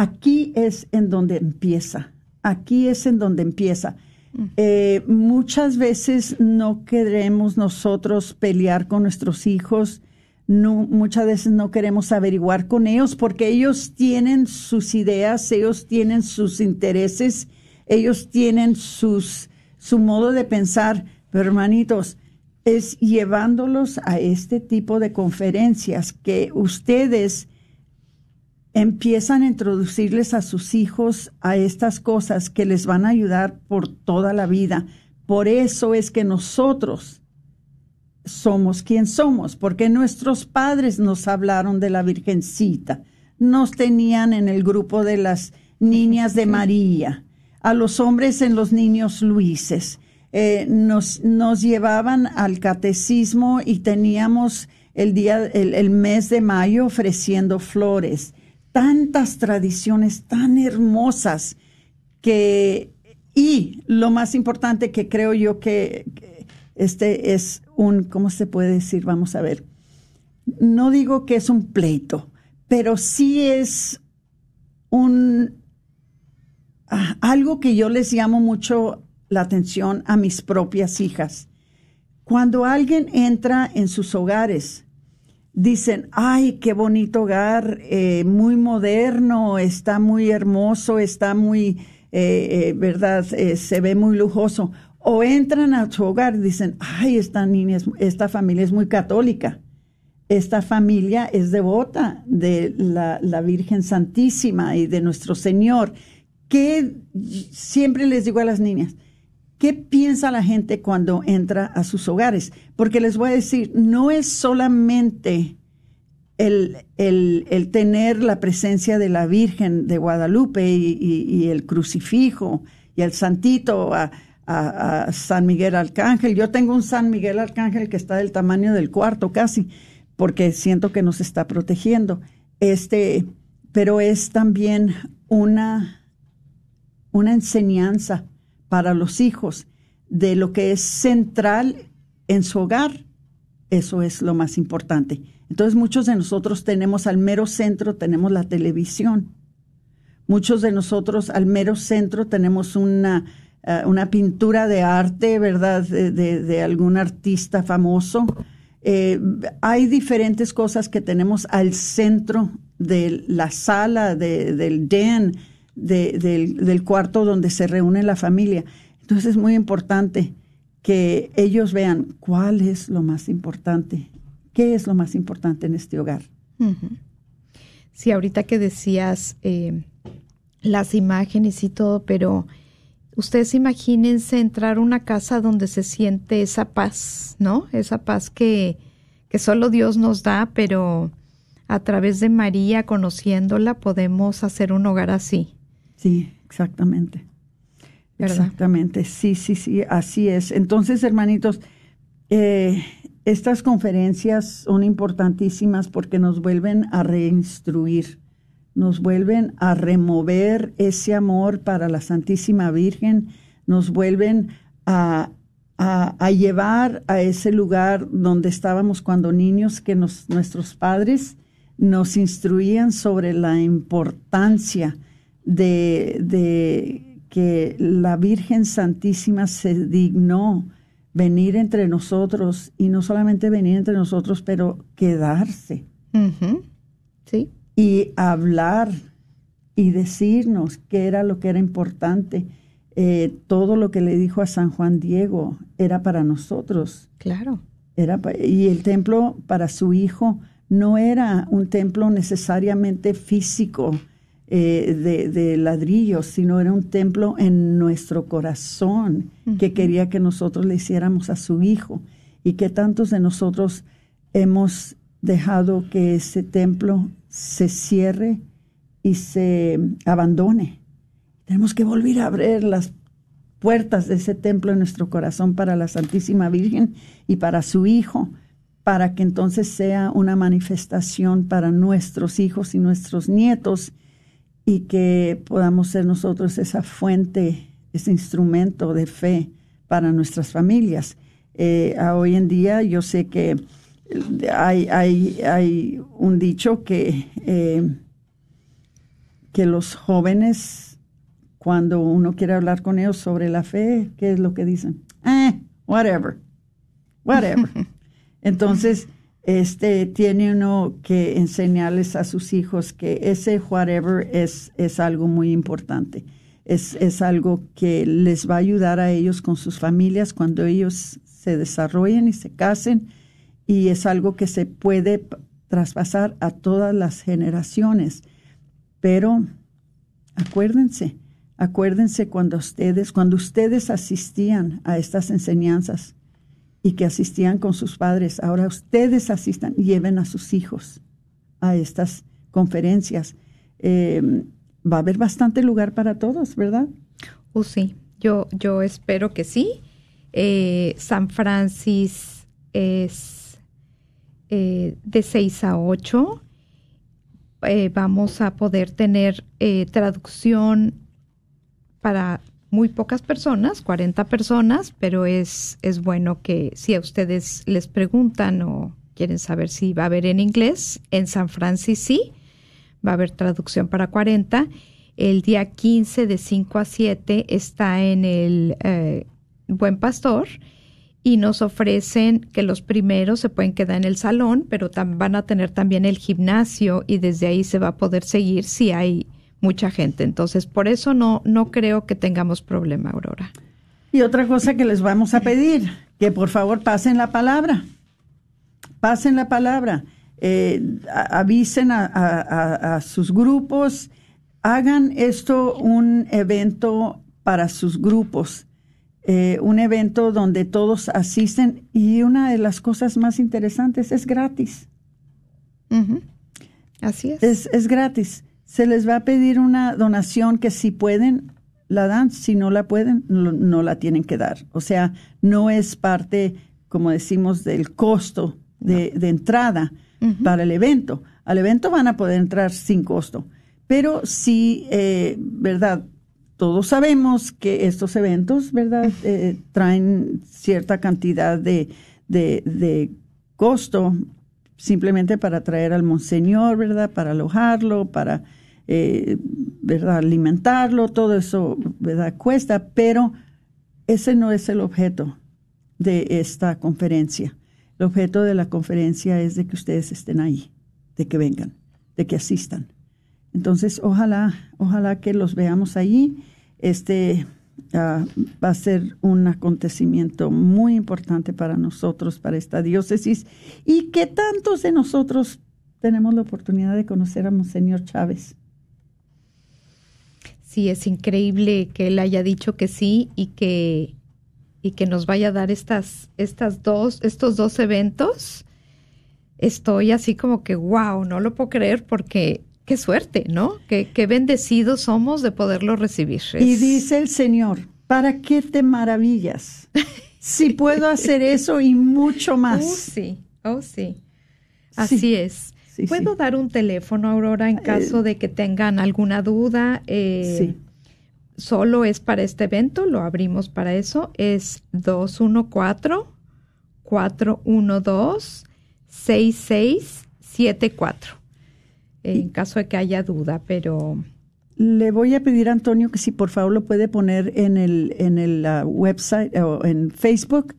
aquí es en donde empieza, aquí es en donde empieza. Mm. Eh, muchas veces no queremos nosotros pelear con nuestros hijos, no, muchas veces no queremos averiguar con ellos porque ellos tienen sus ideas, ellos tienen sus intereses ellos tienen sus, su modo de pensar, pero hermanitos, es llevándolos a este tipo de conferencias que ustedes empiezan a introducirles a sus hijos a estas cosas que les van a ayudar por toda la vida. Por eso es que nosotros somos quien somos, porque nuestros padres nos hablaron de la Virgencita, nos tenían en el grupo de las niñas de María, a los hombres en los niños Luises. Eh, nos, nos llevaban al catecismo y teníamos el día, el, el mes de mayo ofreciendo flores. Tantas tradiciones tan hermosas que, y lo más importante que creo yo que, este es un, ¿cómo se puede decir? Vamos a ver. No digo que es un pleito, pero sí es un ah, algo que yo les llamo mucho la atención a mis propias hijas. Cuando alguien entra en sus hogares, dicen, ay, qué bonito hogar, eh, muy moderno, está muy hermoso, está muy, eh, eh, ¿verdad? se ve muy lujoso. O entran a su hogar y dicen, ay, esta niña, esta familia es muy católica esta familia es devota de la, Virgen Santísima y de nuestro Señor. ¿Qué siempre les digo a las niñas? ¿Qué piensa la gente cuando entra a sus hogares? Porque les voy a decir, no es solamente el, el, tener la presencia de la Virgen de Guadalupe y, el crucifijo y el santito a, a, San Miguel Arcángel. Yo tengo un San Miguel Arcángel que está del tamaño del cuarto casi porque siento que nos está protegiendo. Este, pero es también una, una enseñanza para los hijos de lo que es central en su hogar. Eso es lo más importante. Entonces muchos de nosotros tenemos al mero centro, tenemos la televisión. Muchos de nosotros al mero centro tenemos una, eh, una pintura de arte, ¿verdad? De, de algún artista famoso eh, hay diferentes cosas que tenemos al centro de la sala, del den, del, cuarto donde se reúne la familia. Entonces es muy importante que ellos vean cuál es lo más importante, qué es lo más importante en este hogar. Sí, ahorita que decías eh, las imágenes y todo, pero ustedes imagínense entrar a una casa donde se siente esa paz, ¿no? Esa paz que, que solo Dios nos da, pero a través de María, conociéndola, podemos hacer un hogar así. Sí, exactamente. Exactamente, sí, sí, sí, así es. Entonces, hermanitos, eh, estas conferencias son importantísimas porque nos vuelven a reinstruir nos vuelven a remover ese amor para la Santísima Virgen, nos vuelven a, a, llevar a ese lugar donde estábamos cuando niños, que nuestros padres nos instruían sobre la importancia de, de que la Virgen Santísima se dignó venir entre nosotros y no solamente venir entre nosotros, pero quedarse. Sí y hablar y decirnos qué era lo que era importante. Eh, todo lo que le dijo a San Juan Diego era para nosotros. Claro. Era y el templo para su hijo no era un templo necesariamente físico eh, de, de, ladrillos, sino era un templo en nuestro corazón que quería que nosotros le hiciéramos a su hijo y que tantos de nosotros hemos dejado que ese templo se cierre y se abandone. Tenemos que volver a abrir las puertas de ese templo en nuestro corazón para la Santísima Virgen y para su Hijo, para que entonces sea una manifestación para nuestros hijos y nuestros nietos y que podamos ser nosotros esa fuente, ese instrumento de fe para nuestras familias. Eh, hoy en día yo sé que hay, hay, hay un dicho que, eh, que los jóvenes, cuando uno quiere hablar con ellos sobre la fe, ¿qué es lo que dicen? Eh, whatever, whatever. [laughs] Entonces, este tiene uno que enseñarles a sus hijos que ese whatever es, es algo muy importante. Es, es algo que les va a ayudar a ellos con sus familias cuando ellos se desarrollen y se casen y es algo que se puede traspasar a todas las generaciones. Pero acuérdense, acuérdense cuando ustedes, cuando ustedes asistían a estas enseñanzas y que asistían con sus padres, ahora ustedes asistan, lleven a sus hijos a estas conferencias. Eh, va a haber bastante lugar para todos, ¿verdad? Uh, sí, yo, yo espero que sí. Eh, San Francis es eh, de 6 a 8. Eh, vamos a poder tener traducción para muy pocas personas, 40 personas, pero es, es bueno que si a ustedes les preguntan o quieren saber si va a haber en inglés, en San Francisco sí, va a haber traducción para 40. El día 15 de 5 a 7 está en el eh, Buen Pastor y nos ofrecen que los primeros se pueden quedar en el salón, pero van a tener también el gimnasio y desde ahí se va a poder seguir si hay mucha gente. Entonces, por eso no, no creo que tengamos problema, Aurora. Y otra cosa que les vamos a pedir, que por favor pasen la palabra. Pasen la palabra. Eh, avisen a, sus grupos, hagan esto un evento para sus grupos, eh, un evento donde todos asisten y una de las cosas más interesantes es gratis. Así es. es. Es gratis se les va a pedir una donación que si pueden, la dan, si no la pueden, no, la tienen que dar. O sea, no es parte, como decimos, del costo de, entrada para el evento. Al evento van a poder entrar sin costo. Pero sí, eh, ¿verdad? Todos sabemos que estos eventos, ¿verdad? Eh, traen cierta cantidad de, de, de costo simplemente para traer al monseñor, ¿verdad? Para alojarlo, para eh, ¿verdad? alimentarlo, todo eso ¿verdad? cuesta, pero ese no es el objeto de esta conferencia. El objeto de la conferencia es de que ustedes estén ahí, de que vengan, de que asistan. Entonces, ojalá, ojalá que los veamos ahí. Este ah, va a ser un acontecimiento muy importante para nosotros, para esta diócesis, y que tantos de nosotros tenemos la oportunidad de conocer a Monseñor Chávez sí es increíble que él haya dicho que sí y que y que nos vaya a dar estas estas dos estos dos eventos. Estoy así como que wow, no lo puedo creer porque qué suerte, ¿no? Qué, qué bendecidos somos de poderlo recibir. Y dice el Señor, ¿para qué te maravillas? si puedo hacer eso y mucho más. [laughs] Oh, sí, oh, sí. Así es. ¿Puedo dar un teléfono, Aurora, en caso eh, de que tengan alguna duda? Eh, sí. Solo es para este evento, lo abrimos para eso. Es 214-412-6674. En caso de que haya duda, pero... Le voy a pedir a Antonio que si por favor lo puede poner en el, en el uh, website o en Facebook.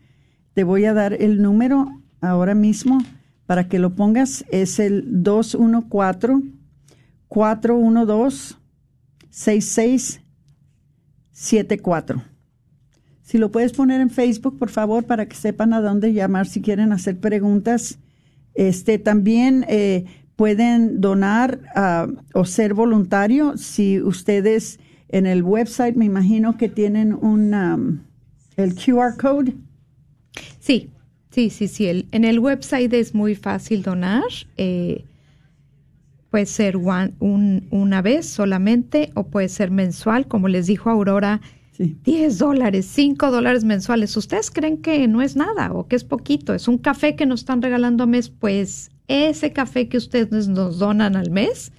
Te voy a dar el número ahora mismo para que lo pongas, es el 214-412-6674. Si lo puedes poner en Facebook, por favor, para que sepan a dónde llamar si quieren hacer preguntas. Este, también eh, pueden donar ah, o ser voluntario si ustedes en el website, me imagino que tienen un, um, el QR code. Sí, Sí, sí, sí. El, en el website es muy fácil donar. Eh, puede ser un, una vez solamente o puede ser mensual, como les dijo Aurora. 10 dólares, 5 dólares mensuales. ¿Ustedes creen que no es nada o que es poquito? Es un café que nos están regalando a mes. Pues ese café que ustedes nos donan al mes,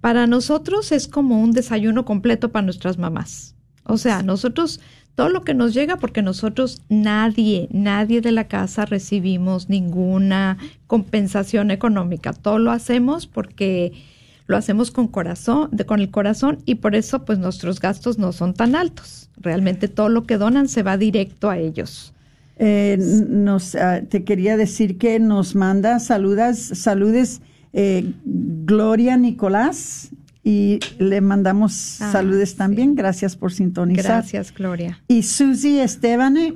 para nosotros es como un desayuno completo para nuestras mamás. O sea, nosotros todo lo que nos llega porque nosotros nadie, nadie de la casa recibimos ninguna compensación económica. Todo lo hacemos porque lo hacemos con corazón, con el corazón y por eso pues nuestros gastos no son tan altos. Realmente todo lo que donan se va directo a ellos. Eh, nos, ah, te quería decir que nos manda saludas, saludes eh, Gloria Nicolás y le mandamos ah, saludes también. Gracias por sintonizar. Gracias, Gloria. Y Susi Estebane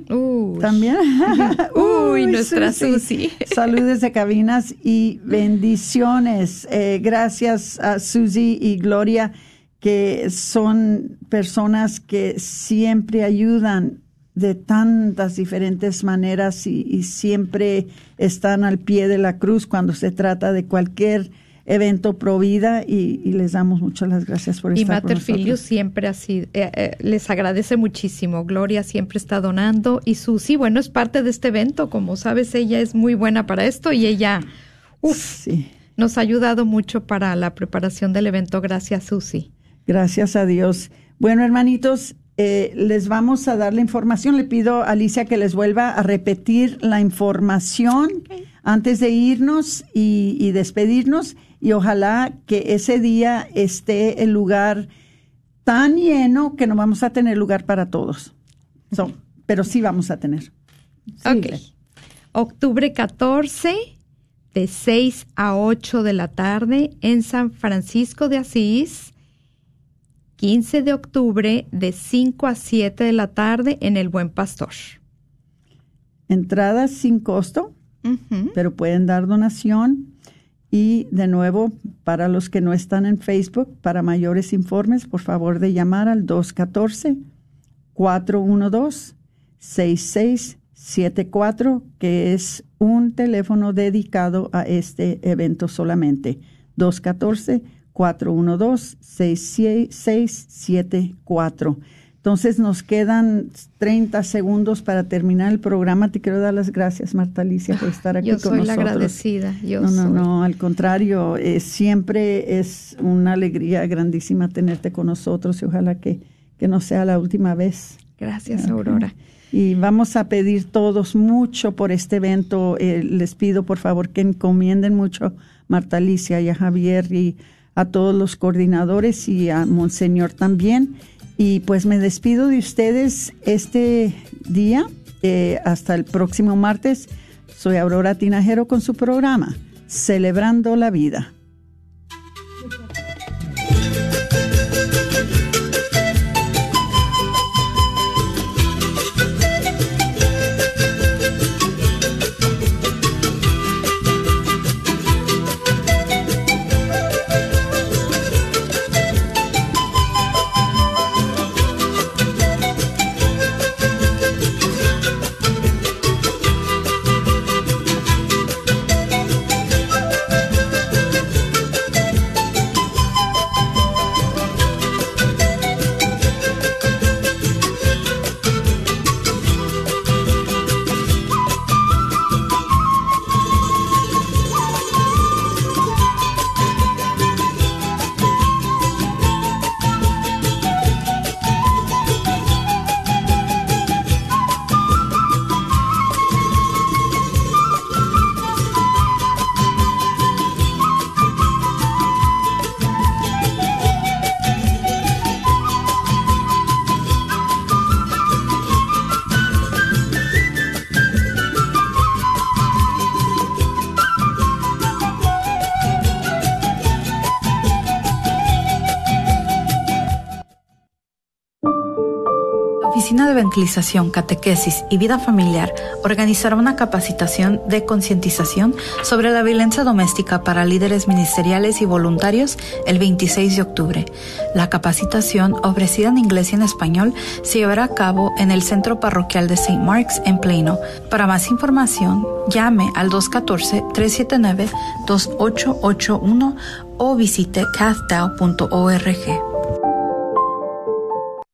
también. [laughs] [laughs] Uy, nuestra Susi. [laughs] Saludes de cabinas y bendiciones. Eh, gracias a Susi y Gloria, que son personas que siempre ayudan de tantas diferentes maneras y, y siempre están al pie de la cruz cuando se trata de cualquier evento Provida y, y les damos muchas las gracias por y estar con Mater nosotros. siempre así eh, eh, les agradece muchísimo. Gloria siempre está donando y Susi, bueno, es parte de este evento. Como sabes, ella es muy buena para esto y ella uf, nos ha ayudado mucho para la preparación del evento. Gracias, Susi. Gracias a Dios. Bueno, hermanitos, eh, les vamos a dar la información. Le pido a Alicia que les vuelva a repetir la información antes de irnos y, y despedirnos. Y ojalá que ese día esté el lugar tan lleno que no vamos a tener lugar para todos. So, pero sí vamos a tener. Ok. Octubre 14, de 6 a 8 de la tarde en San Francisco de Asís. 15 de octubre, de 5 a 7 de la tarde en El Buen Pastor. Entradas sin costo, pero pueden dar donación. Y de nuevo, para los que no están en Facebook, para mayores informes, por favor de llamar al 214-412-6674, que es un teléfono dedicado a este evento solamente. 214-412-6674. Entonces nos quedan 30 segundos para terminar el programa. Te quiero dar las gracias, Marta Alicia, por estar aquí Yo con soy nosotros. la agradecida. Yo no, no, soy. no, al contrario, eh, siempre es una alegría grandísima tenerte con nosotros y ojalá que, que no sea la última vez. Gracias. Aurora. Y vamos a pedir todos mucho por este evento. Eh, les pido por favor que encomienden mucho a Marta Alicia y a Javier y a todos los coordinadores y a Monseñor también. Y pues me despido de ustedes este día. eh, hasta el próximo martes. Soy Aurora Tinajero con su programa Celebrando la Vida. Evangelización, Catequesis y Vida Familiar organizará una capacitación de concientización sobre la violencia doméstica para líderes ministeriales y voluntarios el 26 de octubre. La capacitación, ofrecida en inglés y en español, se llevará a cabo en el Centro Parroquial de St. Mark's en Plano. Para más información, llame al 214-379-2881 o visite cathdao.org.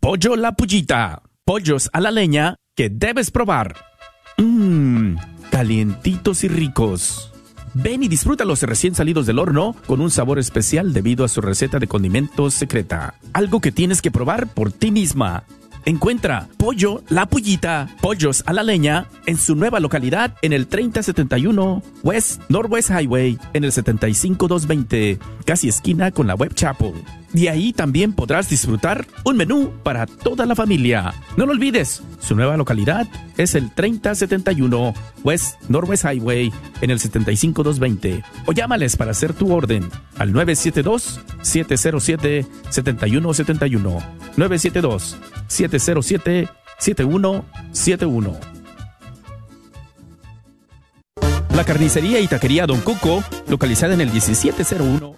Pollo La Pullita. Pollos a la leña que debes probar. Mmm, calientitos y ricos. Ven y disfrútalos recién salidos del horno con un sabor especial debido a su receta de condimentos secreta. Algo que tienes que probar por ti misma. Encuentra Pollo La Pullita, pollos a la leña, en su nueva localidad en el 3071 West Northwest Highway, en el 75220, casi esquina con la Web Chapel. Y ahí también podrás disfrutar un menú para toda la familia. No lo olvides, su nueva localidad es el 3071 West Northwest Highway en el 75220. O llámales para hacer tu orden al 972-707-7171. 972-707-7171. La carnicería y taquería Don Cuco, localizada en el 1701.